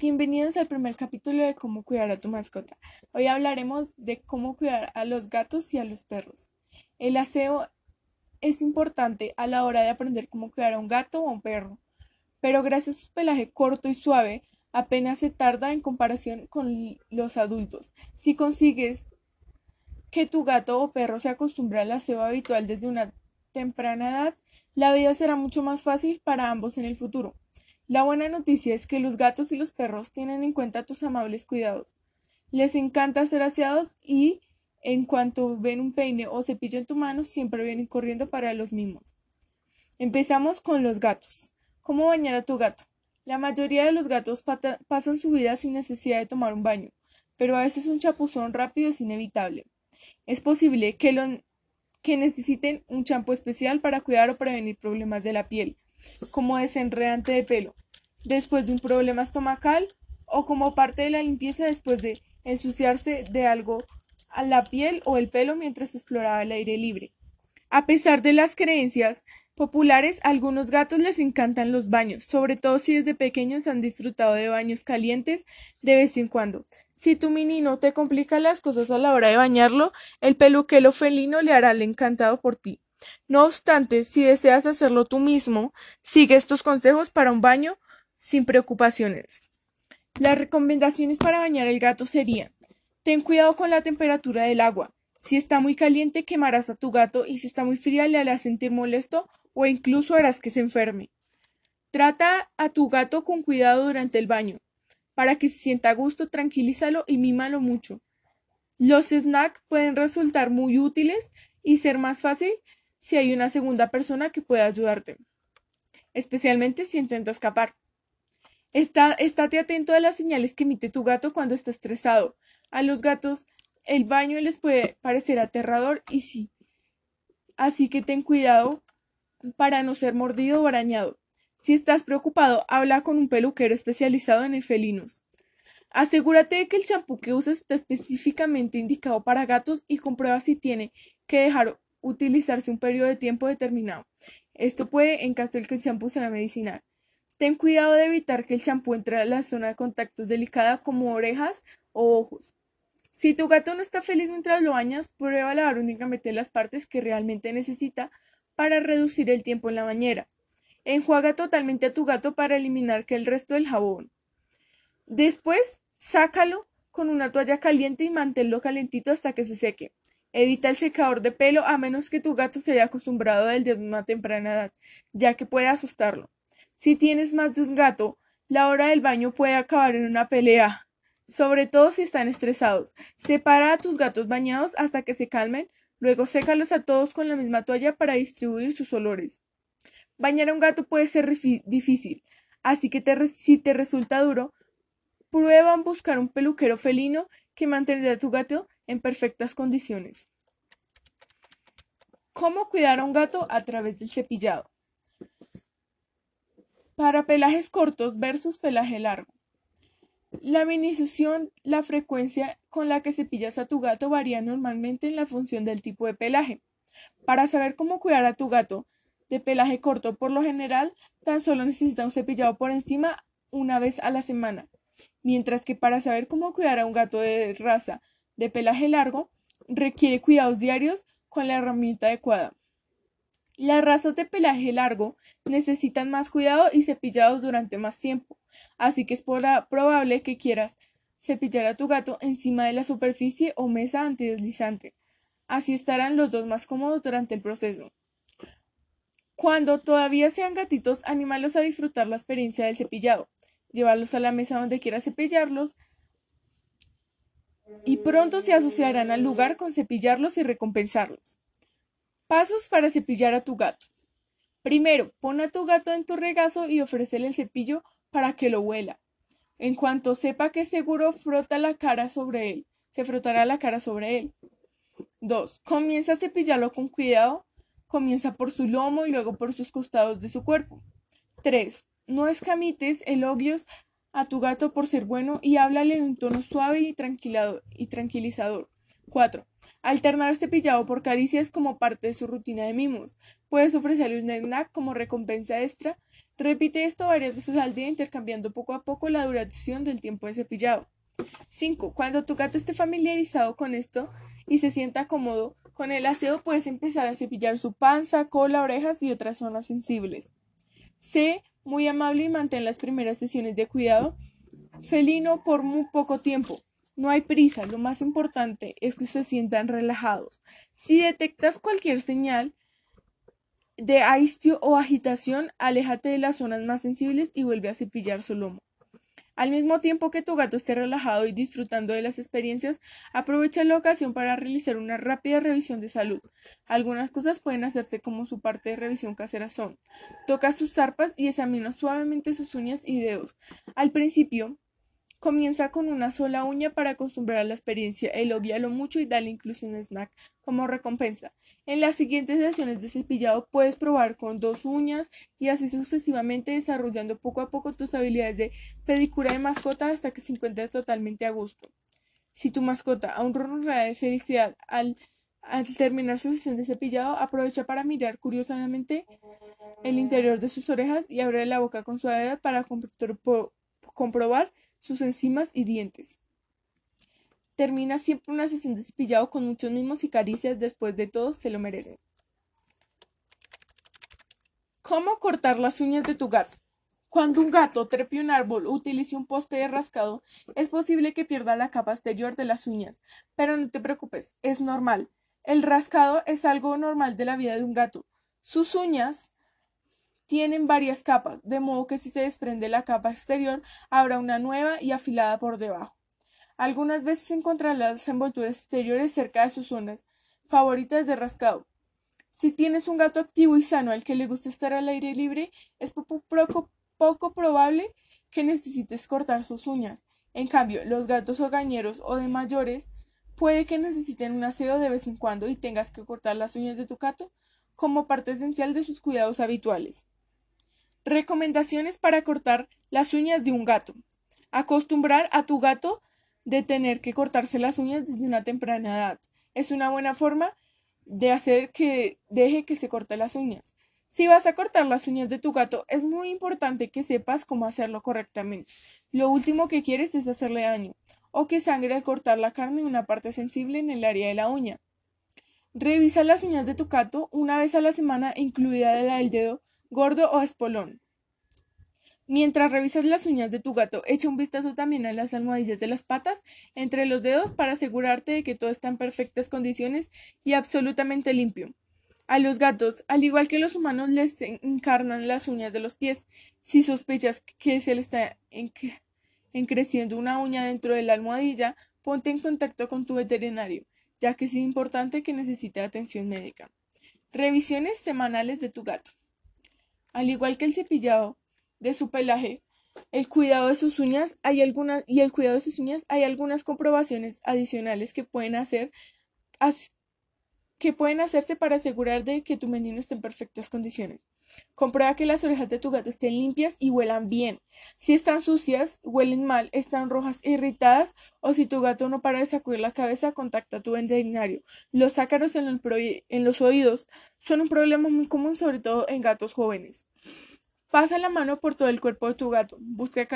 Bienvenidos al primer capítulo de cómo cuidar a tu mascota. Hoy hablaremos de cómo cuidar a los gatos y a los perros. El aseo es importante a la hora de aprender cómo cuidar a un gato o a un perro, pero gracias a su pelaje corto y suave, apenas se tarda en comparación con los adultos. Si consigues que tu gato o perro se acostumbre al aseo habitual desde una temprana edad, la vida será mucho más fácil para ambos en el futuro. La buena noticia es que los gatos y los perros tienen en cuenta tus amables cuidados. Les encanta ser aseados y en cuanto ven un peine o cepillo en tu mano, siempre vienen corriendo para los mismos. Empezamos con los gatos. ¿Cómo bañar a tu gato? La mayoría de los gatos pasan su vida sin necesidad de tomar un baño, pero a veces un chapuzón rápido es inevitable. Es posible que, que necesiten un champú especial para cuidar o prevenir problemas de la piel, como desenredante de pelo, después de un problema estomacal o como parte de la limpieza después de ensuciarse de algo a la piel o el pelo mientras exploraba el aire libre. A pesar de las creencias populares, a algunos gatos les encantan los baños, sobre todo si desde pequeños han disfrutado de baños calientes de vez en cuando. Si tu mini no te complica las cosas a la hora de bañarlo, el peluquelo felino le hará el encantado por ti. No obstante, si deseas hacerlo tú mismo, sigue estos consejos para un baño sin preocupaciones. Las recomendaciones para bañar el gato serían Ten cuidado con la temperatura del agua. Si está muy caliente quemarás a tu gato y si está muy fría le harás sentir molesto o incluso harás que se enferme. Trata a tu gato con cuidado durante el baño. Para que se sienta a gusto, tranquilízalo y mímalo mucho. Los snacks pueden resultar muy útiles y ser más fácil si hay una segunda persona que pueda ayudarte, especialmente si intenta escapar. Está, estate atento a las señales que emite tu gato cuando está estresado. A los gatos el baño les puede parecer aterrador y sí. Así que ten cuidado para no ser mordido o arañado. Si estás preocupado, habla con un peluquero especializado en el felinos. Asegúrate de que el champú que uses está específicamente indicado para gatos y comprueba si tiene que dejar utilizarse un periodo de tiempo determinado. Esto puede en caso de que el champú sea medicinal. Ten cuidado de evitar que el champú entre a la zona de contactos delicada como orejas o ojos. Si tu gato no está feliz mientras lo bañas, prueba a lavar únicamente las partes que realmente necesita para reducir el tiempo en la bañera. Enjuaga totalmente a tu gato para eliminar que el resto del jabón. Después, sácalo con una toalla caliente y manténlo calentito hasta que se seque. Evita el secador de pelo a menos que tu gato se haya acostumbrado desde una temprana edad, ya que puede asustarlo. Si tienes más de un gato, la hora del baño puede acabar en una pelea, sobre todo si están estresados. Separa a tus gatos bañados hasta que se calmen, luego sécalos a todos con la misma toalla para distribuir sus olores. Bañar a un gato puede ser difícil, así que si te resulta duro, prueba buscar un peluquero felino que mantendrá a tu gato en perfectas condiciones. ¿Cómo cuidar a un gato a través del cepillado? Para pelajes cortos versus pelaje largo. La minización, la frecuencia con la que cepillas a tu gato varía normalmente en la función del tipo de pelaje. Para saber cómo cuidar a tu gato de pelaje corto, por lo general, tan solo necesita un cepillado por encima una vez a la semana, mientras que para saber cómo cuidar a un gato de raza de pelaje largo, requiere cuidados diarios con la herramienta adecuada. Las razas de pelaje largo necesitan más cuidado y cepillados durante más tiempo, así que es probable que quieras cepillar a tu gato encima de la superficie o mesa antideslizante. Así estarán los dos más cómodos durante el proceso. Cuando todavía sean gatitos, anímalos a disfrutar la experiencia del cepillado. Llévalos a la mesa donde quieras cepillarlos y pronto se asociarán al lugar con cepillarlos y recompensarlos. Pasos para cepillar a tu gato. Primero, pon a tu gato en tu regazo y ofrécele el cepillo para que lo huela. En cuanto sepa que es seguro, frota la cara sobre él. Se frotará la cara sobre él. 2. Comienza a cepillarlo con cuidado. Comienza por su lomo y luego por sus costados de su cuerpo. 3. No escamites elogios a tu gato por ser bueno y háblale en un tono suave y, tranquilizador. 4. Alternar cepillado por caricias como parte de su rutina de mimos. Puedes ofrecerle un snack como recompensa extra Repite esto varias veces al día, intercambiando poco a poco la duración del tiempo de cepillado. 5. Cuando tu gato esté familiarizado con esto y se sienta cómodo con el aseo, puedes empezar a cepillar su panza, cola, orejas y otras zonas sensibles. Sé muy amable y mantén las primeras sesiones de cuidado felino por muy poco tiempo. No hay prisa, lo más importante es que se sientan relajados. Si detectas cualquier señal de aistio o agitación, aléjate de las zonas más sensibles y vuelve a cepillar su lomo. Al mismo tiempo que tu gato esté relajado y disfrutando de las experiencias, aprovecha la ocasión para realizar una rápida revisión de salud. Algunas cosas pueden hacerse como su parte de revisión casera son. Toca sus zarpas y examina suavemente sus uñas y dedos. Al principio, Comienza con una sola uña para acostumbrar a la experiencia, elogialo mucho y dale incluso un snack como recompensa. En las siguientes sesiones de cepillado puedes probar con dos uñas y así sucesivamente desarrollando poco a poco tus habilidades de pedicura de mascota hasta que se encuentre totalmente a gusto. Si tu mascota aún ronronea de felicidad al, al terminar su sesión de cepillado, aprovecha para mirar curiosamente el interior de sus orejas y abre la boca con suavidad para comprobar sus enzimas y dientes. Termina siempre una sesión de cepillado con muchos mimos y caricias, después de todo se lo merecen. ¿Cómo cortar las uñas de tu gato? Cuando un gato trepe un árbol o utilice un poste de rascado, es posible que pierda la capa exterior de las uñas, pero no te preocupes, es normal. El rascado es algo normal de la vida de un gato. Sus uñas tienen varias capas, de modo que si se desprende la capa exterior, habrá una nueva y afilada por debajo. Algunas veces encontrarás las envolturas exteriores cerca de sus zonas favoritas de rascado. Si tienes un gato activo y sano al que le gusta estar al aire libre, es poco, poco probable que necesites cortar sus uñas. En cambio, los gatos hogañeros o de mayores puede que necesiten un aseo de vez en cuando y tengas que cortar las uñas de tu gato como parte esencial de sus cuidados habituales. Recomendaciones para cortar las uñas de un gato. Acostumbrar a tu gato de tener que cortarse las uñas desde una temprana edad. Es una buena forma de hacer que deje que se corte las uñas. Si vas a cortar las uñas de tu gato, es muy importante que sepas cómo hacerlo correctamente. Lo último que quieres es hacerle daño o que sangre al cortar la carne en una parte sensible en el área de la uña. Revisa las uñas de tu gato una vez a la semana, incluida la del dedo, gordo o espolón. Mientras revisas las uñas de tu gato, echa un vistazo también a las almohadillas de las patas entre los dedos para asegurarte de que todo está en perfectas condiciones y absolutamente limpio. A los gatos, al igual que los humanos, les encarnan las uñas de los pies. Si sospechas que se le está encreciendo una uña dentro de la almohadilla, ponte en contacto con tu veterinario, ya que es importante que necesite atención médica. Revisiones semanales de tu gato. Al igual que el cepillado de su pelaje, el cuidado de sus uñas, hay algunas y el cuidado de sus uñas, hay algunas comprobaciones adicionales que pueden hacer que pueden hacerse para asegurar de que tu menino esté en perfectas condiciones. Comprueba que las orejas de tu gato estén limpias y huelan bien. Si están sucias, huelen mal, están rojas e irritadas o si tu gato no para de sacudir la cabeza, contacta a tu veterinario. Los ácaros en, en los oídos son un problema muy común, sobre todo en gatos jóvenes. Pasa la mano por todo el cuerpo de tu gato. Busca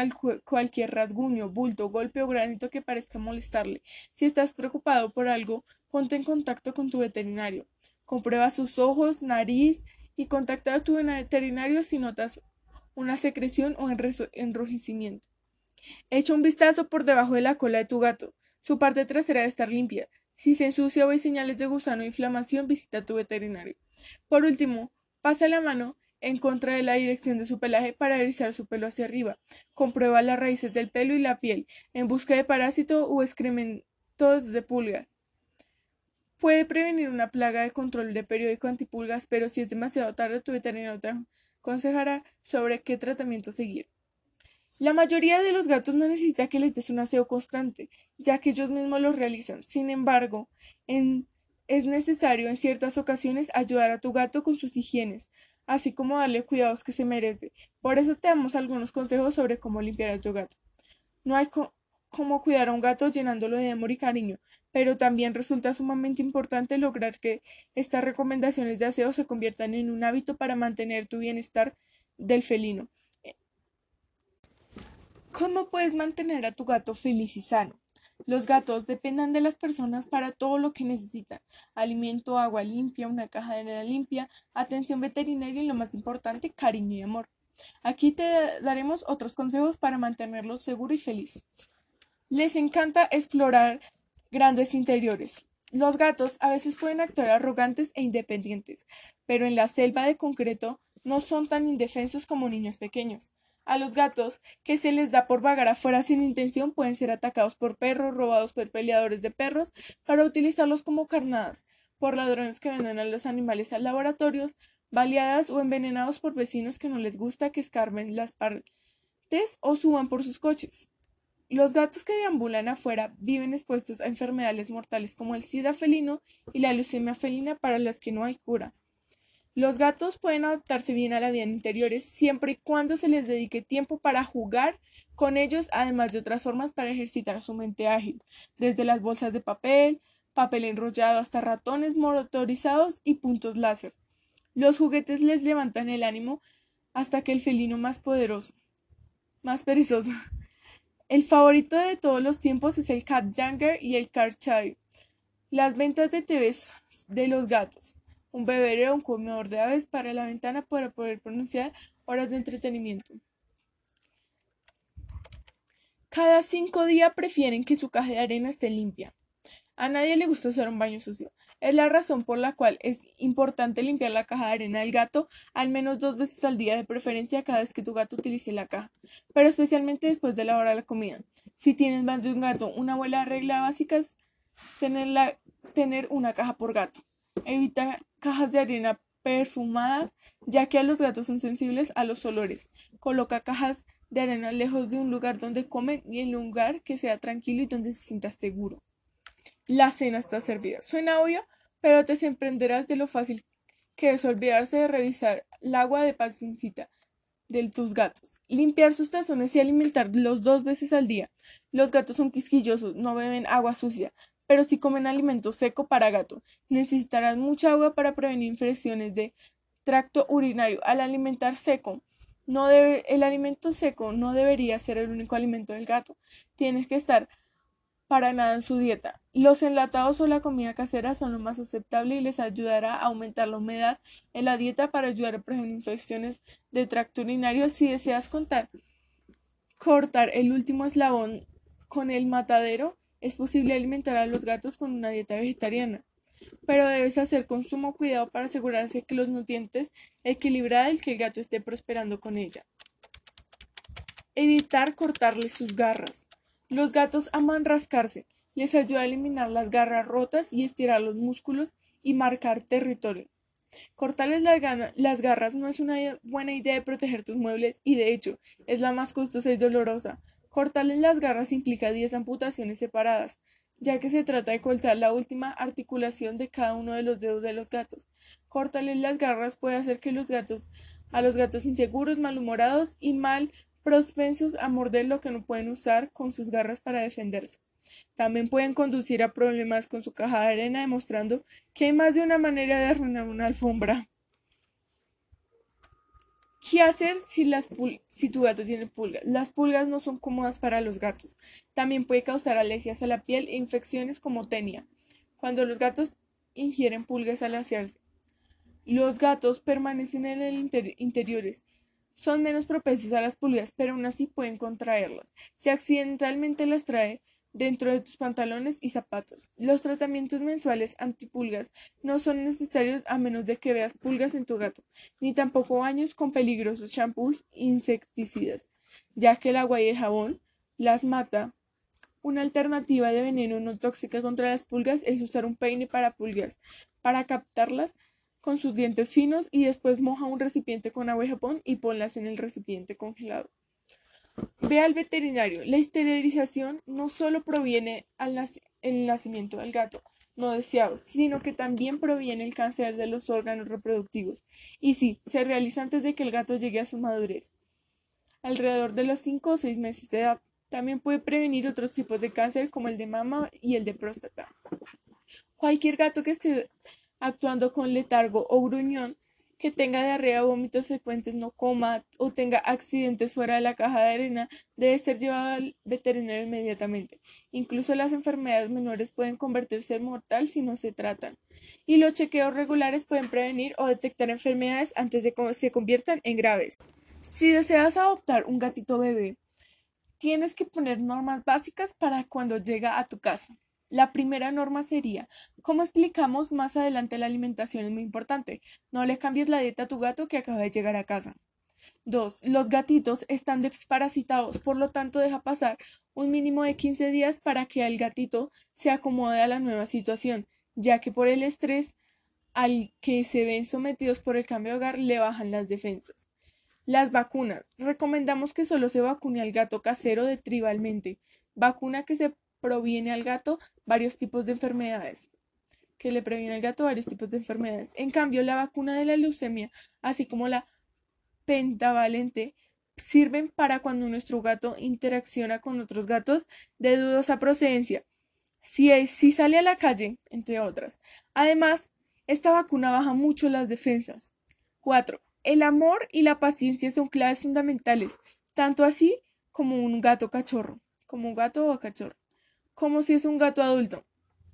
cualquier rasguño, bulto, golpe o granito que parezca molestarle. Si estás preocupado por algo, ponte en contacto con tu veterinario. Comprueba sus ojos, nariz y contacta a tu veterinario si notas una secreción o enrojecimiento. Echa un vistazo por debajo de la cola de tu gato. Su parte trasera debe estar limpia. Si se ensucia o hay señales de gusano o inflamación, visita a tu veterinario. Por último, pasa la mano en contra de la dirección de su pelaje para erizar su pelo hacia arriba. Comprueba las raíces del pelo y la piel en busca de parásito o excrementos de pulga. Puede prevenir una plaga de control de periódico antipulgas, pero si es demasiado tarde, tu veterinario te aconsejará sobre qué tratamiento seguir. La mayoría de los gatos no necesita que les des un aseo constante, ya que ellos mismos lo realizan. Sin embargo, es necesario en ciertas ocasiones ayudar a tu gato con sus higienes, así como darle cuidados que se merece. Por eso te damos algunos consejos sobre cómo limpiar a tu gato. No hay cómo cuidar a un gato llenándolo de amor y cariño, pero también resulta sumamente importante lograr que estas recomendaciones de aseo se conviertan en un hábito para mantener tu bienestar del felino. ¿Cómo puedes mantener a tu gato feliz y sano? Los gatos dependen de las personas para todo lo que necesitan. Alimento, agua limpia, una caja de arena limpia, atención veterinaria y lo más importante, cariño y amor. Aquí te daremos otros consejos para mantenerlos seguro y feliz. Les encanta explorar grandes interiores. Los gatos a veces pueden actuar arrogantes e independientes, pero en la selva de concreto no son tan indefensos como niños pequeños. A los gatos, que se les da por vagar afuera sin intención, pueden ser atacados por perros, robados por peleadores de perros, para utilizarlos como carnadas, por ladrones que venden a los animales a laboratorios, baleadas o envenenados por vecinos que no les gusta que escarben las partes o suban por sus coches. Los gatos que deambulan afuera viven expuestos a enfermedades mortales como el sida felino y la leucemia felina para las que no hay cura. Los gatos pueden adaptarse bien a la vida en interiores siempre y cuando se les dedique tiempo para jugar con ellos, además de otras formas para ejercitar su mente ágil, desde las bolsas de papel, papel enrollado hasta ratones motorizados y puntos láser. Los juguetes les levantan el ánimo hasta que el felino más poderoso, más perezoso. El favorito de todos los tiempos es el Cat Younger y el Cat Las ventas de TV de los gatos un bebedero, un comedor de aves para la ventana para poder pronunciar horas de entretenimiento. Cada cinco días prefieren que su caja de arena esté limpia. A nadie le gusta hacer un baño sucio. Es la razón por la cual es importante limpiar la caja de arena del gato al menos dos veces al día, de preferencia cada vez que tu gato utilice la caja, pero especialmente después de la hora de la comida. Si tienes más de un gato, una buena regla básica es tener una caja por gato. Evita cajas de arena perfumadas, ya que los gatos son sensibles a los olores. Coloca cajas de arena lejos de un lugar donde comen y en un lugar que sea tranquilo y donde se sienta seguro. La cena está servida. Suena obvio, pero te sorprenderás de lo fácil que es olvidarse de revisar el agua de pacincita de tus gatos. Limpiar sus tazones y alimentarlos dos veces al día. Los gatos son quisquillosos, no beben agua sucia pero si comen alimento seco para gato, necesitarán mucha agua para prevenir infecciones de tracto urinario. Al alimentar seco, el alimento seco no debería ser el único alimento del gato. Tienes que estar para nada en su dieta. Los enlatados o la comida casera son lo más aceptable y les ayudará a aumentar la humedad en la dieta para ayudar a prevenir infecciones de tracto urinario. Si deseas contar, cortar el último eslabón con el matadero, es posible alimentar a los gatos con una dieta vegetariana, pero debes hacer con sumo cuidado para asegurarse que los nutrientes equilibrados y que el gato esté prosperando con ella. Evitar cortarle sus garras. Los gatos aman rascarse, les ayuda a eliminar las garras rotas y estirar los músculos y marcar territorio. Cortarles las garras no es una buena idea de proteger tus muebles y de hecho es la más costosa y dolorosa, Cortarles las garras implica 10 amputaciones separadas, ya que se trata de cortar la última articulación de cada uno de los dedos de los gatos. Cortarles las garras puede hacer que los gatos, a los gatos inseguros, malhumorados y mal propensos a morder lo que no pueden usar con sus garras para defenderse. También pueden conducir a problemas con su caja de arena, demostrando que hay más de una manera de arruinar una alfombra. ¿Qué hacer si, tu gato tiene pulgas? Las pulgas no son cómodas para los gatos. También puede causar alergias a la piel e infecciones como tenia. Cuando los gatos ingieren pulgas al asearse, los gatos permanecen en el interiores. Son menos propensos a las pulgas, pero aún así pueden contraerlas. Si accidentalmente las trae, dentro de tus pantalones y zapatos. Los tratamientos mensuales antipulgas no son necesarios a menos de que veas pulgas en tu gato, ni tampoco baños con peligrosos shampoos insecticidas, ya que el agua y el jabón las mata. Una alternativa de veneno no tóxica contra las pulgas es usar un peine para pulgas, para captarlas con sus dientes finos y después moja un recipiente con agua y jabón y ponlas en el recipiente congelado. Ve al veterinario. La esterilización no solo proviene al el nacimiento del gato no deseado, sino que también proviene el cáncer de los órganos reproductivos. Y sí, se realiza antes de que el gato llegue a su madurez, alrededor de los 5 o 6 meses de edad. También puede prevenir otros tipos de cáncer como el de mama y el de próstata. Cualquier gato que esté actuando con letargo o gruñón que tenga diarrea, vómitos frecuentes, no coma o tenga accidentes fuera de la caja de arena, debe ser llevado al veterinario inmediatamente. Incluso las enfermedades menores pueden convertirse en mortal si no se tratan. Y los chequeos regulares pueden prevenir o detectar enfermedades antes de que se conviertan en graves. Si deseas adoptar un gatito bebé, tienes que poner normas básicas para cuando llega a tu casa. La primera norma sería, como explicamos más adelante, la alimentación es muy importante. No le cambies la dieta a tu gato que acaba de llegar a casa. 2. Los gatitos están desparasitados, por lo tanto deja pasar un mínimo de 15 días para que el gatito se acomode a la nueva situación, ya que por el estrés al que se ven sometidos por el cambio de hogar le bajan las defensas. Las vacunas. Recomendamos que solo se vacune al gato casero de tribalmente, vacuna que se proviene al gato varios tipos de enfermedades que le previene al gato varios tipos de enfermedades. En cambio, la vacuna de la leucemia, así como la pentavalente, sirven para cuando nuestro gato interacciona con otros gatos de dudosa procedencia, si, si sale a la calle, entre otras. Además, esta vacuna baja mucho las defensas. 4. El amor y la paciencia son claves fundamentales, tanto así como un gato cachorro, como un gato o cachorro como si es un gato adulto.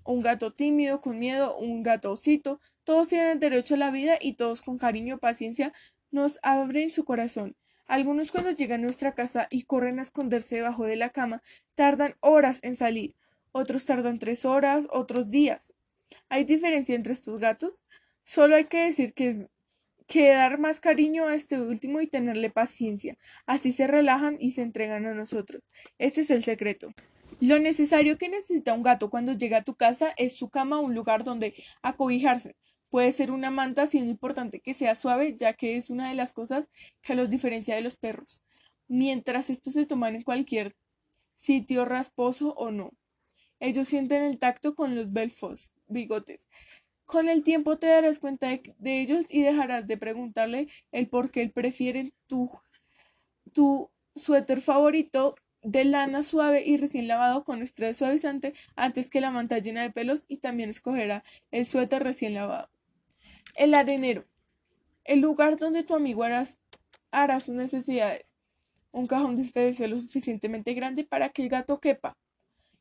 Un gato tímido, con miedo, un gato osito, todos tienen derecho a la vida y todos con cariño paciencia nos abren su corazón. Algunos cuando llegan a nuestra casa y corren a esconderse debajo de la cama, tardan horas en salir, otros tardan tres horas, otros días. ¿Hay diferencia entre estos gatos? Solo hay que decir que es que dar más cariño a este último y tenerle paciencia. Así se relajan y se entregan a nosotros. Este es el secreto. Lo necesario que necesita un gato cuando llega a tu casa es su cama un lugar donde acobijarse. Puede ser una manta, siendo importante que sea suave, ya que es una de las cosas que los diferencia de los perros, mientras estos se toman en cualquier sitio rasposo o no. Ellos sienten el tacto con los belfos, bigotes. Con el tiempo te darás cuenta de, ellos y dejarás de preguntarle el por qué prefieren tu, tu suéter favorito de lana suave y recién lavado con estrés suavizante antes que la manta llena de pelos y también escogerá el suéter recién lavado. El arenero. El lugar donde tu amigo hará sus necesidades. Un cajón de despedirse lo suficientemente grande para que el gato quepa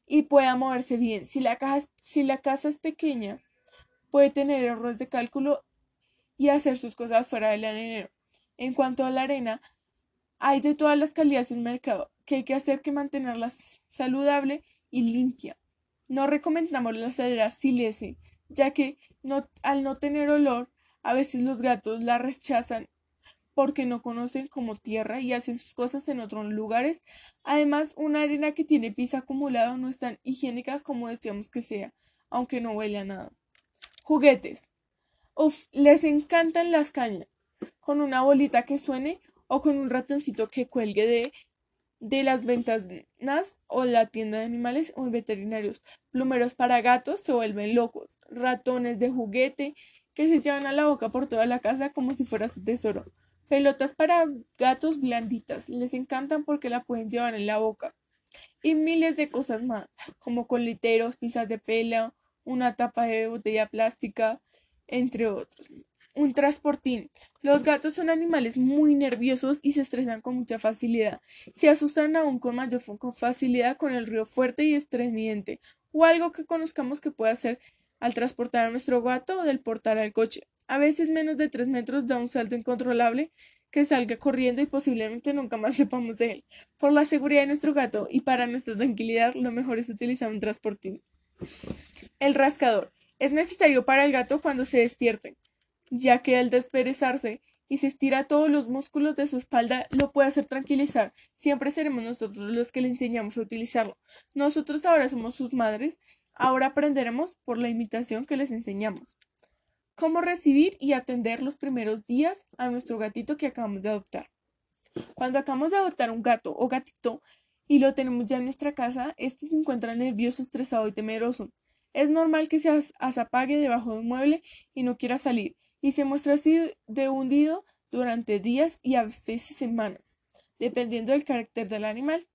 y pueda moverse bien. Si la, si la casa es pequeña, puede tener errores de cálculo y hacer sus cosas fuera del arenero. En cuanto a la arena, hay de todas las calidades en mercado que hay que hacer que mantenerla saludable y limpia. No recomendamos la arena silese, ya que al no tener olor, a veces los gatos la rechazan porque no conocen como tierra y hacen sus cosas en otros lugares. Además, una arena que tiene pis acumulado no es tan higiénica como decíamos que sea, aunque no huele a nada. Juguetes. Uf, les encantan las cañas, con una bolita que suene o con un ratoncito que cuelgue de de las ventas o la tienda de animales o veterinarios. Plumeros para gatos se vuelven locos. Ratones de juguete que se llevan a la boca por toda la casa como si fuera su tesoro. Pelotas para gatos blanditas. Les encantan porque la pueden llevar en la boca. Y miles de cosas más, como coliteros, pizzas de pelo, una tapa de botella plástica, entre otros. Un transportín. Los gatos son animales muy nerviosos y se estresan con mucha facilidad. Se asustan aún con mayor facilidad con el río fuerte y estreñiente, o algo que conozcamos que puede hacer al transportar a nuestro gato del portal al coche. A veces menos de tres metros da un salto incontrolable que salga corriendo y posiblemente nunca más sepamos de él. Por la seguridad de nuestro gato y para nuestra tranquilidad, lo mejor es utilizar un transportín. El rascador. Es necesario para el gato cuando se despierte ya que al desperezarse y se estira todos los músculos de su espalda, lo puede hacer tranquilizar. Siempre seremos nosotros los que le enseñamos a utilizarlo. Nosotros ahora somos sus madres, ahora aprenderemos por la imitación que les enseñamos. Cómo recibir y atender los primeros días a nuestro gatito que acabamos de adoptar. Cuando acabamos de adoptar un gato o gatito y lo tenemos ya en nuestra casa, este se encuentra nervioso, estresado y temeroso. Es normal que se apague debajo de un mueble y no quiera salir y se muestra así de hundido durante días y a veces semanas, dependiendo del carácter del animal.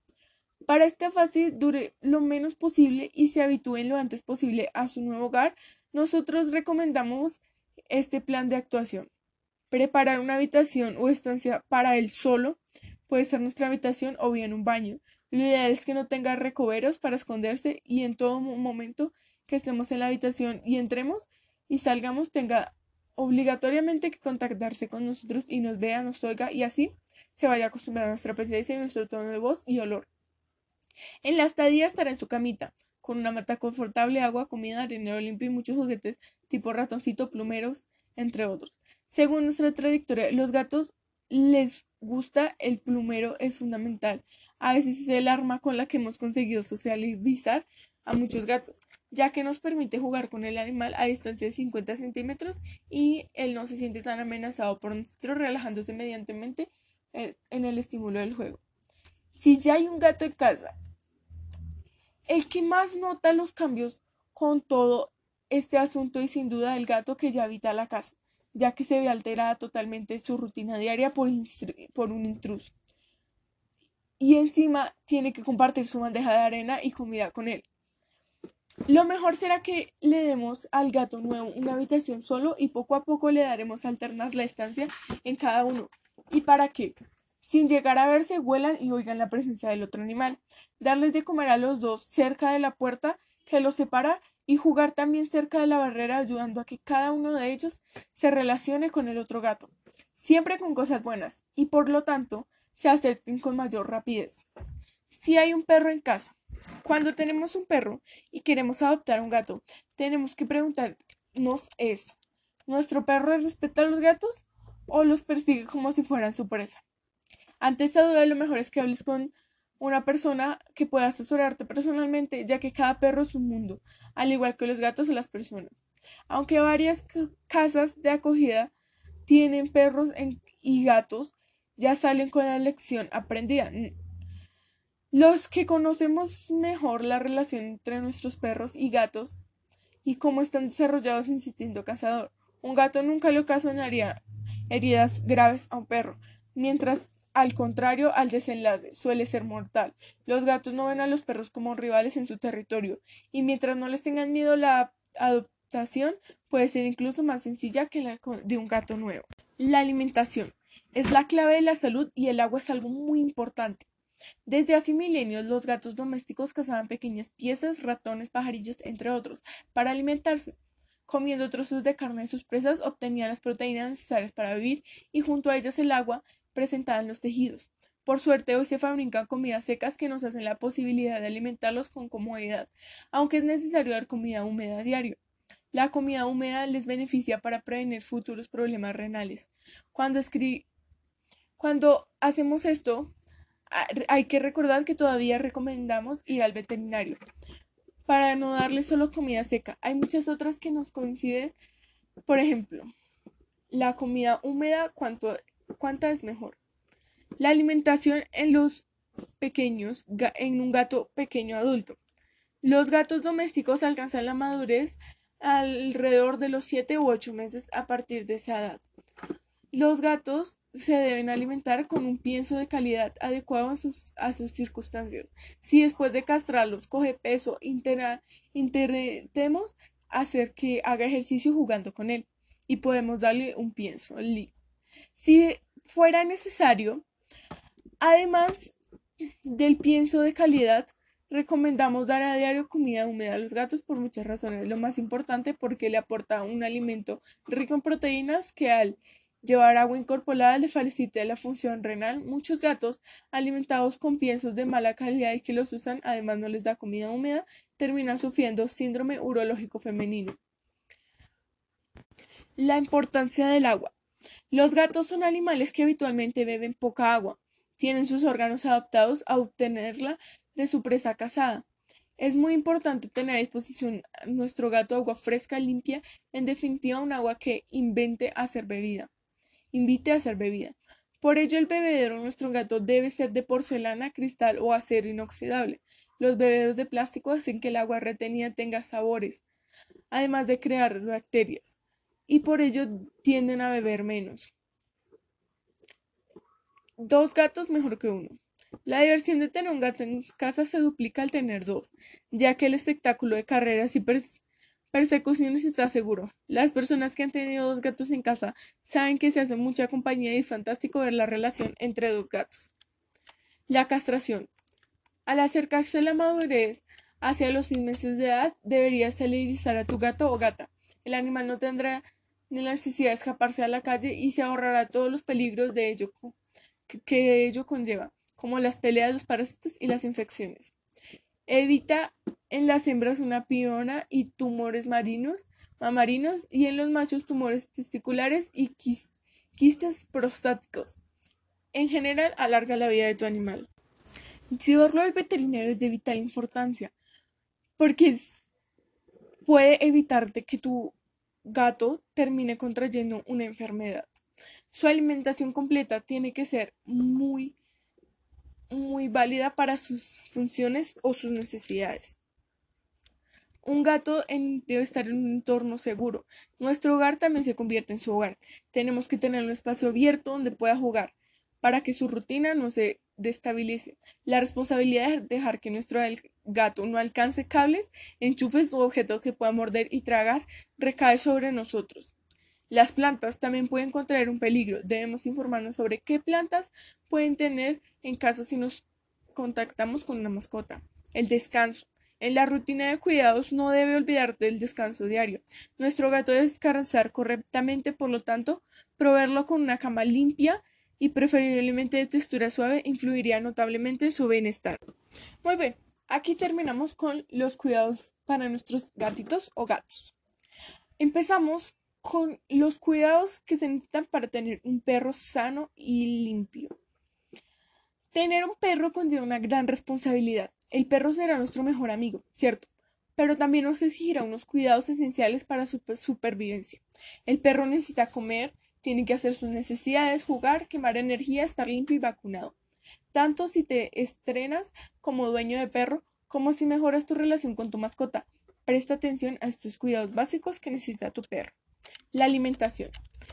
Para esta fase dure lo menos posible y se habitúen lo antes posible a su nuevo hogar, nosotros recomendamos este plan de actuación. Preparar una habitación o estancia para él solo puede ser nuestra habitación o bien un baño. Lo ideal es que no tenga recoveros para esconderse y en todo momento que estemos en la habitación y entremos y salgamos tenga obligatoriamente que contactarse con nosotros y nos vea, nos oiga y así se vaya a acostumbrar a nuestra presencia y nuestro tono de voz y olor. En la estadía estará en su camita, con una mata confortable, agua, comida, dinero limpio y muchos juguetes tipo ratoncito, plumeros, entre otros. Según nuestra trayectoria, los gatos les gusta el plumero, es fundamental. A veces es el arma con la que hemos conseguido socializar a muchos gatos, ya que nos permite jugar con el animal a distancia de 50 centímetros y él no se siente tan amenazado por nosotros, relajándose mediantemente en el estímulo del juego. Si ya hay un gato en casa, el que más nota los cambios con todo este asunto y sin duda el gato que ya habita la casa, ya que se ve alterada totalmente su rutina diaria por, por un intruso. Y encima tiene que compartir su bandeja de arena y comida con él. Lo mejor será que le demos al gato nuevo una habitación solo y poco a poco le daremos a alternar la estancia en cada uno. ¿Y para qué? Sin llegar a verse, huelan y oigan la presencia del otro animal. Darles de comer a los dos cerca de la puerta que los separa y jugar también cerca de la barrera ayudando a que cada uno de ellos se relacione con el otro gato, siempre con cosas buenas y por lo tanto se acerquen con mayor rapidez. Si hay un perro en casa, cuando tenemos un perro y queremos adoptar un gato, tenemos que preguntarnos es, ¿nuestro perro respeta a los gatos o los persigue como si fueran su presa? Ante esta duda lo mejor es que hables con una persona que pueda asesorarte personalmente, ya que cada perro es un mundo, al igual que los gatos o las personas. Aunque varias casas de acogida tienen perros y gatos, ya salen con la lección aprendida. Los que conocemos mejor la relación entre nuestros perros y gatos y cómo están desarrollados en instinto cazador. Un gato nunca le ocasionaría heridas graves a un perro, mientras al contrario al desenlace, suele ser mortal. Los gatos no ven a los perros como rivales en su territorio, y mientras no les tengan miedo la adaptación puede ser incluso más sencilla que la de un gato nuevo. La alimentación es la clave de la salud y el agua es algo muy importante. Desde hace milenios los gatos domésticos cazaban pequeñas piezas, ratones, pajarillos, entre otros, para alimentarse. Comiendo trozos de carne de sus presas obtenían las proteínas necesarias para vivir y junto a ellas el agua presentaban los tejidos. Por suerte hoy se fabrican comidas secas que nos hacen la posibilidad de alimentarlos con comodidad, aunque es necesario dar comida húmeda a diario. La comida húmeda les beneficia para prevenir futuros problemas renales. Cuando, Cuando hacemos esto, hay que recordar que todavía recomendamos ir al veterinario para no darle solo comida seca. Hay muchas otras que nos coinciden. Por ejemplo, la comida húmeda, ¿cuánto cuánta es mejor. La alimentación en los pequeños, en un gato pequeño adulto. Los gatos domésticos alcanzan la madurez alrededor de los 7 u 8 meses a partir de esa edad. Los gatos se deben alimentar con un pienso de calidad adecuado a sus, circunstancias. Si después de castrarlos coge peso, intentemos hacer que haga ejercicio jugando con él y podemos darle un pienso si fuera necesario. Además del pienso de calidad, recomendamos dar a diario comida húmeda a los gatos por muchas razones. Lo más importante porque le aporta un alimento rico en proteínas que al llevar agua incorporada le facilita la función renal. Muchos gatos alimentados con piensos de mala calidad y que los usan además no les da comida húmeda terminan sufriendo síndrome urológico femenino. La importancia del agua. Los gatos son animales que habitualmente beben poca agua. Tienen sus órganos adaptados a obtenerla de su presa cazada. Es muy importante tener a disposición nuestro gato agua fresca, limpia, en definitiva un agua que invente a ser bebida. Invite a ser bebida. Por ello el bebedero de nuestro gato debe ser de porcelana, cristal o acero inoxidable. Los bebederos de plástico hacen que el agua retenida tenga sabores, además de crear bacterias y por ello tienden a beber menos. Dos gatos mejor que uno. La diversión de tener un gato en casa se duplica al tener dos, ya que el espectáculo de carreras y Persecuciones está seguro. Las personas que han tenido dos gatos en casa saben que se hace mucha compañía y es fantástico ver la relación entre dos gatos. La castración. Al acercarse la madurez hacia los seis meses de edad, deberías esterilizar a tu gato o gata. El animal no tendrá ni la necesidad de escaparse a la calle y se ahorrará todos los peligros de que ello conlleva, como las peleas, los parásitos y las infecciones. Evita en las hembras una piona y tumores marinos, mamarinos y en los machos tumores testiculares y quistes prostáticos. En general, alarga la vida de tu animal. Llevarlo al veterinario es de vital importancia porque puede evitarte que tu gato termine contrayendo una enfermedad. Su alimentación completa tiene que ser muy muy válida para sus funciones o sus necesidades. Un gato debe estar en un entorno seguro. Nuestro hogar también se convierte en su hogar. Tenemos que tener un espacio abierto donde pueda jugar para que su rutina no se destabilice. La responsabilidad de dejar que nuestro gato no alcance cables, enchufes o objetos que pueda morder y tragar recae sobre nosotros. Las plantas también pueden contraer un peligro. Debemos informarnos sobre qué plantas pueden tener en caso si nos contactamos con una mascota. El descanso. En la rutina de cuidados no debe olvidarte del descanso diario. Nuestro gato debe descansar correctamente, por lo tanto, proveerlo con una cama limpia y preferiblemente de textura suave influiría notablemente en su bienestar. Muy bien, aquí terminamos con los cuidados para nuestros gatitos o gatos. Empezamos con los cuidados que se necesitan para tener un perro sano y limpio. Tener un perro conlleva una gran responsabilidad. El perro será nuestro mejor amigo, ¿cierto? Pero también nos exigirá unos cuidados esenciales para su supervivencia. El perro necesita comer, tiene que hacer sus necesidades, jugar, quemar energía, estar limpio y vacunado. Tanto si te estrenas como dueño de perro, como si mejoras tu relación con tu mascota. Presta atención a estos cuidados básicos que necesita tu perro. La alimentación.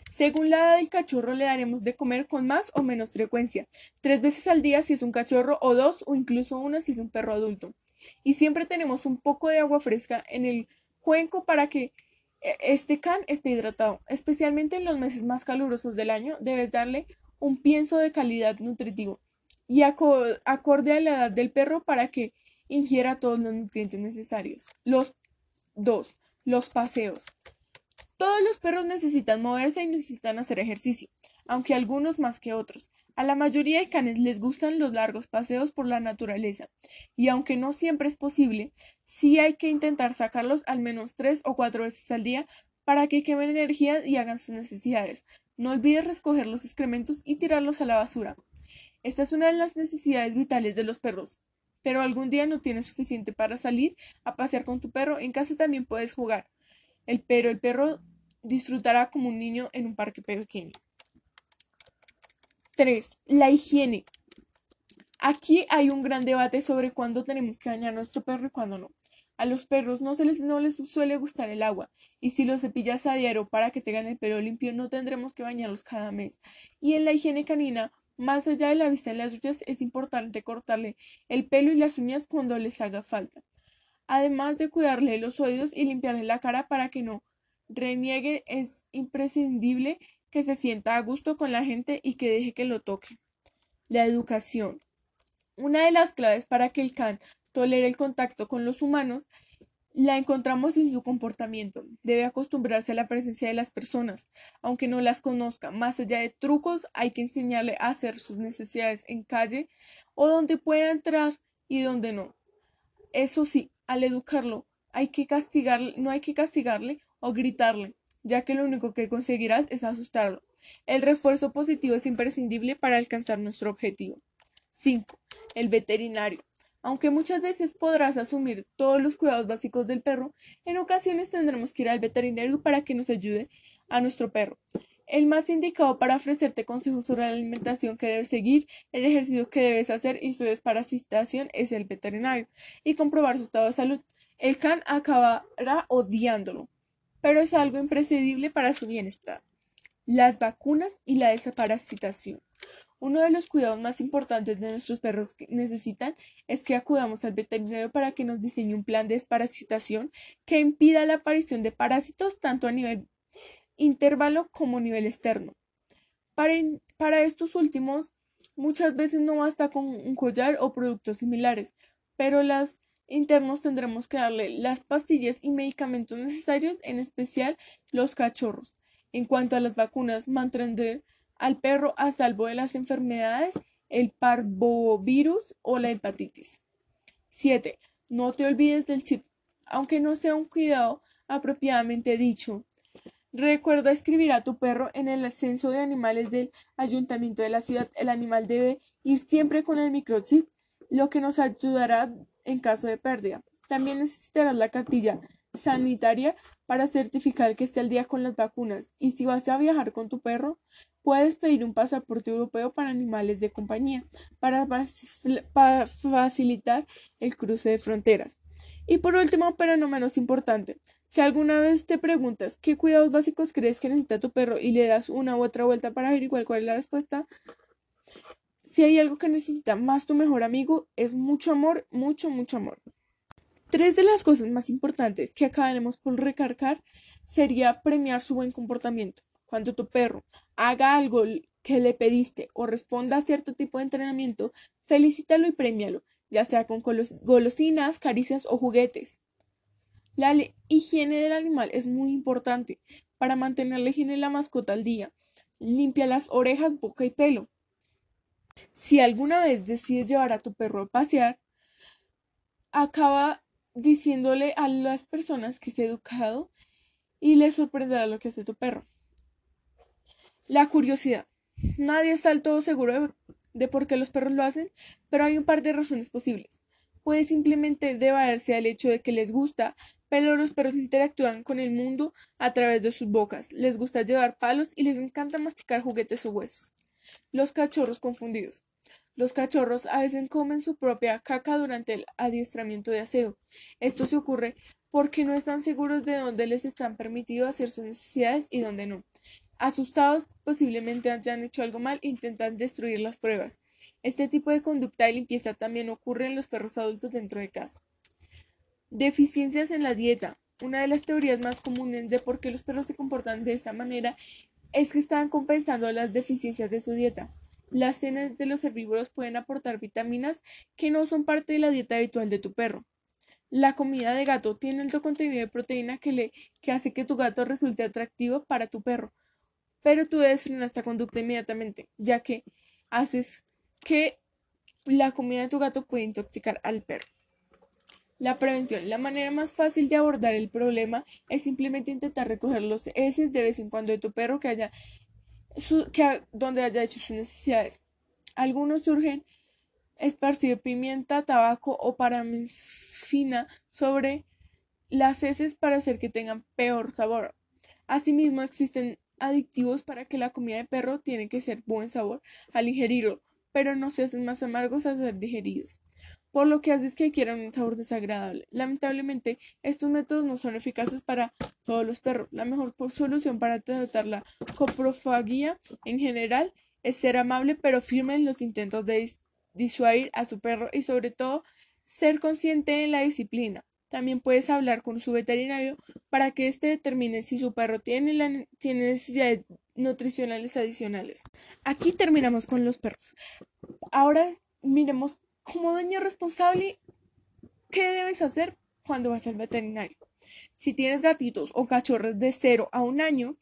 Según la edad del cachorro le daremos de comer con más o menos frecuencia, tres veces al día si es un cachorro o dos o incluso una si es un perro adulto. Y siempre tenemos un poco de agua fresca en el cuenco para que e, este can esté hidratado. Especialmente en los meses más calurosos del año debes darle un pienso de calidad nutritivo y acorde a la edad del perro para que ingiera todos los nutrientes necesarios. Los dos, los paseos. Todos los perros necesitan moverse y necesitan hacer ejercicio, aunque algunos más que otros. A la mayoría de canes les gustan los largos paseos por la naturaleza, y aunque no siempre es posible, sí hay que intentar sacarlos al menos tres o cuatro veces al día para que quemen energía y hagan sus necesidades. No olvides recoger los excrementos y tirarlos a la basura. Esta es una de las necesidades vitales de los perros. Pero algún día no tienes suficiente para salir a pasear con tu perro, en casa también puedes jugar. El pero el perro disfrutará como un niño en un parque pequeño. 3. La higiene. Aquí hay un gran debate sobre cuándo tenemos que bañar a nuestro perro y cuándo no. A los perros no, se les, no les suele gustar el agua, y si los cepillas a diario para que tengan el pelo limpio, no tendremos que bañarlos cada mes. Y en la higiene canina, más allá de la vista en las duchas, es importante cortarle el pelo y las uñas cuando les haga falta. Además de cuidarle los oídos y limpiarle la cara para que no reniegue, es imprescindible que se sienta a gusto con la gente y que deje que lo toque. La educación. Una de las claves para que el can tolere el contacto con los humanos la encontramos en su comportamiento. Debe acostumbrarse a la presencia de las personas, aunque no las conozca. Más allá de trucos, hay que enseñarle a hacer sus necesidades en calle o donde pueda entrar y donde no. Eso sí, al educarlo, hay que castigarle, no hay que castigarle o gritarle, ya que lo único que conseguirás es asustarlo. El refuerzo positivo es imprescindible para alcanzar nuestro objetivo. 5. El veterinario. Aunque muchas veces podrás asumir todos los cuidados básicos del perro, en ocasiones tendremos que ir al veterinario para que nos ayude a nuestro perro. El más indicado para ofrecerte consejos sobre la alimentación que debes seguir, el ejercicio que debes hacer y su desparasitación es el veterinario y comprobar su estado de salud. El can acabará odiándolo pero es algo imprescindible para su bienestar. Las vacunas y la desparasitación. Uno de los cuidados más importantes de nuestros perros que necesitan es que acudamos al veterinario para que nos diseñe un plan de desparasitación que impida la aparición de parásitos tanto a nivel intervalo como a nivel externo. Para, para estos últimos, muchas veces no basta con un collar o productos similares, pero las internos tendremos que darle las pastillas y medicamentos necesarios, en especial los cachorros. En cuanto a las vacunas, mantendré al perro a salvo de las enfermedades, el parvovirus o la hepatitis. 7. No te olvides del chip, aunque no sea un cuidado apropiadamente dicho. Recuerda escribir a tu perro en el censo de animales del ayuntamiento de la ciudad. El animal debe ir siempre con el microchip, lo que nos ayudará en caso de pérdida. También necesitarás la cartilla sanitaria para certificar que esté al día con las vacunas. Y si vas a viajar con tu perro, puedes pedir un pasaporte europeo para animales de compañía para, facilitar el cruce de fronteras. Y por último, pero no menos importante, si alguna vez te preguntas qué cuidados básicos crees que necesita tu perro y le das una u otra vuelta para averiguar cuál es la respuesta, si hay algo que necesita más tu mejor amigo, es mucho amor, mucho, mucho amor. Tres de las cosas más importantes que acabaremos por recargar sería premiar su buen comportamiento. Cuando tu perro haga algo que le pediste o responda a cierto tipo de entrenamiento, felicítalo y premialo, ya sea con golosinas, caricias o juguetes. La higiene del animal es muy importante para mantener la higiene de la mascota al día. Limpia las orejas, boca y pelo. Si alguna vez decides llevar a tu perro a pasear, acaba diciéndole a las personas que es educado y le sorprenderá lo que hace tu perro. La curiosidad. Nadie está del todo seguro de, por qué los perros lo hacen, pero hay un par de razones posibles. Puede simplemente deberse al hecho de que les gusta, pero los perros interactúan con el mundo a través de sus bocas. Les gusta llevar palos y les encanta masticar juguetes o huesos. Los cachorros confundidos. Los cachorros a veces comen su propia caca durante el adiestramiento de aseo. Esto se ocurre porque no están seguros de dónde les están permitido hacer sus necesidades y dónde no. Asustados, posiblemente hayan hecho algo mal e intentan destruir las pruebas. Este tipo de conducta de limpieza también ocurre en los perros adultos dentro de casa. Deficiencias en la dieta. Una de las teorías más comunes de por qué los perros se comportan de esa manera es que están compensando las deficiencias de su dieta. Las cenas de los herbívoros pueden aportar vitaminas que no son parte de la dieta habitual de tu perro. La comida de gato tiene alto contenido de proteína que, le, que hace que tu gato resulte atractivo para tu perro. Pero tú debes frenar esta conducta inmediatamente, ya que haces que la comida de tu gato puede intoxicar al perro. La prevención. La manera más fácil de abordar el problema es simplemente intentar recoger los heces de vez en cuando de tu perro que haya que, donde haya hecho sus necesidades. Algunos surgen esparcir pimienta, tabaco o paramesfina sobre las heces para hacer que tengan peor sabor. Asimismo, existen adictivos para que la comida de perro tiene que ser buen sabor al ingerirlo, pero no se hacen más amargos al ser digeridos por lo que haces que quieran un sabor desagradable. Lamentablemente, estos métodos no son eficaces para todos los perros. La mejor solución para tratar la coprofagia en general es ser amable pero firme en los intentos de disuadir a su perro y sobre todo ser consciente en la disciplina. También puedes hablar con su veterinario para que éste determine si su perro tiene necesidades nutricionales adicionales. Aquí terminamos con los perros. Ahora miremos como dueño responsable, ¿qué debes hacer cuando vas al veterinario? Si tienes gatitos o cachorros de 0 a un año,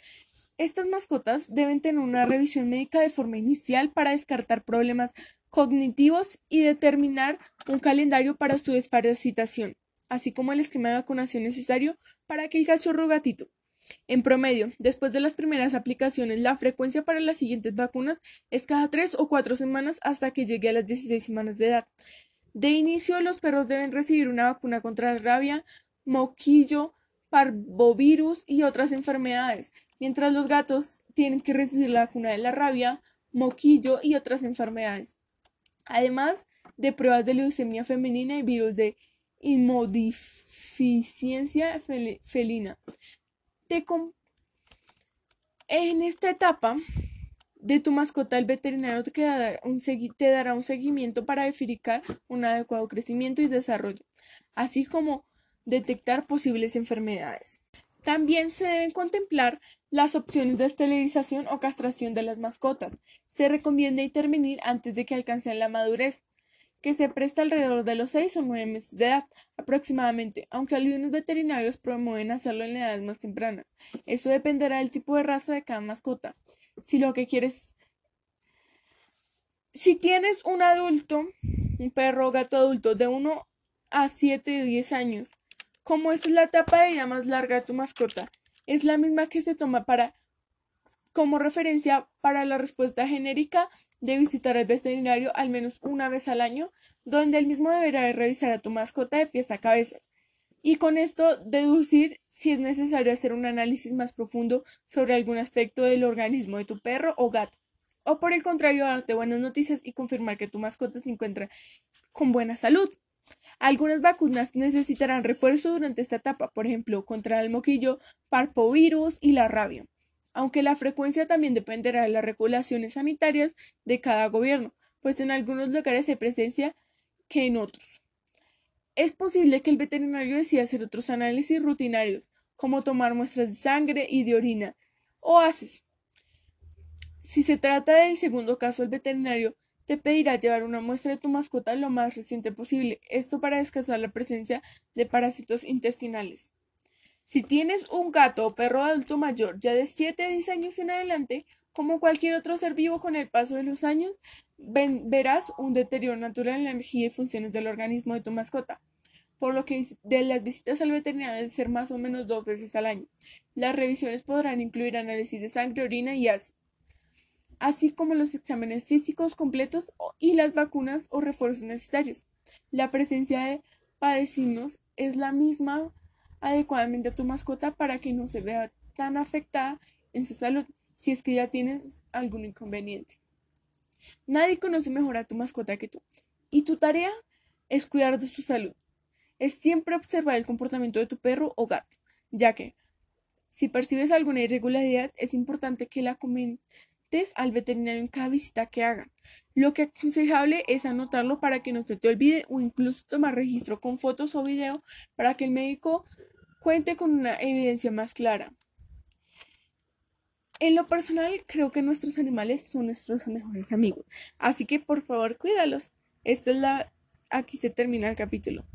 estas mascotas deben tener una revisión médica de forma inicial para descartar problemas cognitivos y determinar un calendario para su desparasitación, así como el esquema de vacunación necesario para que el cachorro o gatito en promedio, después de las primeras aplicaciones, la frecuencia para las siguientes vacunas es cada 3 o 4 semanas hasta que llegue a las 16 semanas de edad. De inicio, los perros deben recibir una vacuna contra la rabia, moquillo, parvovirus y otras enfermedades, mientras los gatos tienen que recibir la vacuna de la rabia, moquillo y otras enfermedades. Además de pruebas de leucemia femenina y virus de inmunodeficiencia felina en esta etapa de tu mascota, el veterinario te dará, un te dará un seguimiento para verificar un adecuado crecimiento y desarrollo, así como detectar posibles enfermedades. También se deben contemplar las opciones de esterilización o castración de las mascotas. Se recomienda intervenir antes de que alcancen la madurez, que se presta alrededor de los 6 o 9 meses de edad aproximadamente, aunque algunos veterinarios promueven hacerlo en edades más tempranas. Eso dependerá del tipo de raza de cada mascota. Si lo que quieres si tienes un adulto, un perro o gato adulto de 1 a 7 o 10 años, como esta es la etapa de vida más larga de tu mascota, es la misma que se toma para como referencia para la respuesta genérica de visitar al veterinario al menos una vez al año, donde el mismo deberá revisar a tu mascota de pies a cabeza. Y con esto deducir si es necesario hacer un análisis más profundo sobre algún aspecto del organismo de tu perro o gato. O por el contrario, darte buenas noticias y confirmar que tu mascota se encuentra con buena salud. Algunas vacunas necesitarán refuerzo durante esta etapa, por ejemplo, contra el moquillo, parpovirus y la rabia aunque la frecuencia también dependerá de las regulaciones sanitarias de cada gobierno, pues en algunos lugares hay presencia que en otros. Es posible que el veterinario decida hacer otros análisis rutinarios, como tomar muestras de sangre y de orina, o haces. Si se trata del segundo caso, el veterinario te pedirá llevar una muestra de tu mascota lo más reciente posible, esto para descansar la presencia de parásitos intestinales. Si tienes un gato o perro adulto mayor ya de 7 a 10 años en adelante, como cualquier otro ser vivo con el paso de los años, verás un deterioro natural en la energía y funciones del organismo de tu mascota, por lo que de las visitas al veterinario deben ser más o menos dos veces al año. Las revisiones podrán incluir análisis de sangre, orina y ácido, así como los exámenes físicos completos y las vacunas o refuerzos necesarios. La presencia de padecinos es la misma adecuadamente a tu mascota para que no se vea tan afectada en su salud si es que ya tienes algún inconveniente. Nadie conoce mejor a tu mascota que tú y tu tarea es cuidar de su salud. Es siempre observar el comportamiento de tu perro o gato, ya que si percibes alguna irregularidad es importante que la comentes al veterinario en cada visita que hagan. Lo que es aconsejable es anotarlo para que no se te olvide o incluso tomar registro con fotos o video para que el médico cuente con una evidencia más clara. En lo personal, creo que nuestros animales son nuestros mejores amigos, así que por favor cuídalos. Esta es la aquí se termina el capítulo.